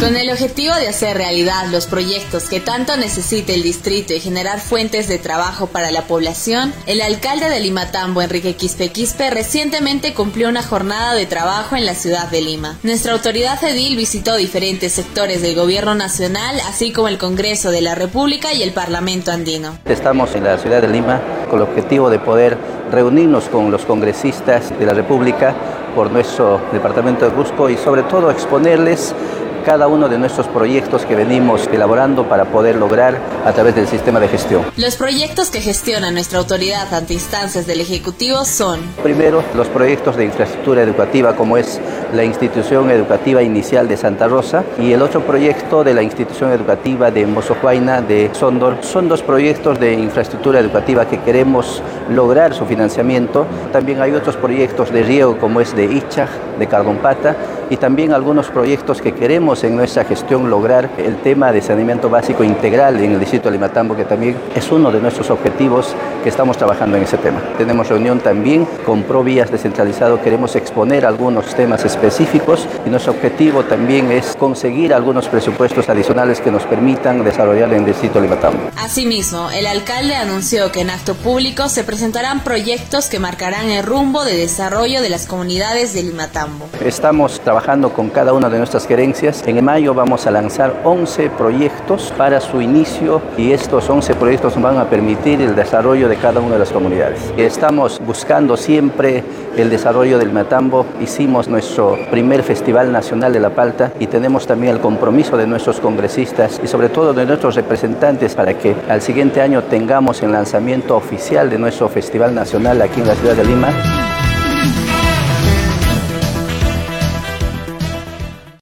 Con el objetivo de hacer realidad los proyectos que tanto necesita el distrito y generar fuentes de trabajo para la población, el alcalde de Limatambo, Enrique Quispe Quispe, recientemente cumplió una jornada de trabajo en la ciudad de Lima. Nuestra autoridad edil visitó diferentes sectores del gobierno nacional, así como el Congreso de la República y el Parlamento andino. Estamos en la ciudad de Lima con el objetivo de poder reunirnos con los congresistas de la República por nuestro departamento de Cusco y sobre todo exponerles cada uno de nuestros proyectos que venimos elaborando para poder lograr a través del sistema de gestión. Los proyectos que gestiona nuestra autoridad ante instancias del Ejecutivo son... Primero, los proyectos de infraestructura educativa como es la institución educativa inicial de Santa Rosa y el otro proyecto de la institución educativa de Mozojuaina de Sondor. Son dos proyectos de infraestructura educativa que queremos lograr su financiamiento. También hay otros proyectos de riego como es de Ichaj, de Cardompata y también algunos proyectos que queremos en nuestra gestión lograr el tema de saneamiento básico integral en el distrito de Limatambo, que también es uno de nuestros objetivos que estamos trabajando en ese tema. Tenemos reunión también con Provías descentralizado, queremos exponer algunos temas específicos y nuestro objetivo también es conseguir algunos presupuestos adicionales que nos permitan desarrollar en el distrito de Limatambo. Asimismo, el alcalde anunció que en acto público se presentarán proyectos que marcarán el rumbo de desarrollo de las comunidades de Limatambo. Estamos trabajando con cada una de nuestras gerencias. En mayo vamos a lanzar 11 proyectos para su inicio y estos 11 proyectos van a permitir el desarrollo de cada una de las comunidades. Estamos buscando siempre el desarrollo del Matambo. Hicimos nuestro primer Festival Nacional de la Palta y tenemos también el compromiso de nuestros congresistas y sobre todo de nuestros representantes para que al siguiente año tengamos el lanzamiento oficial de nuestro Festival Nacional aquí en la ciudad de Lima.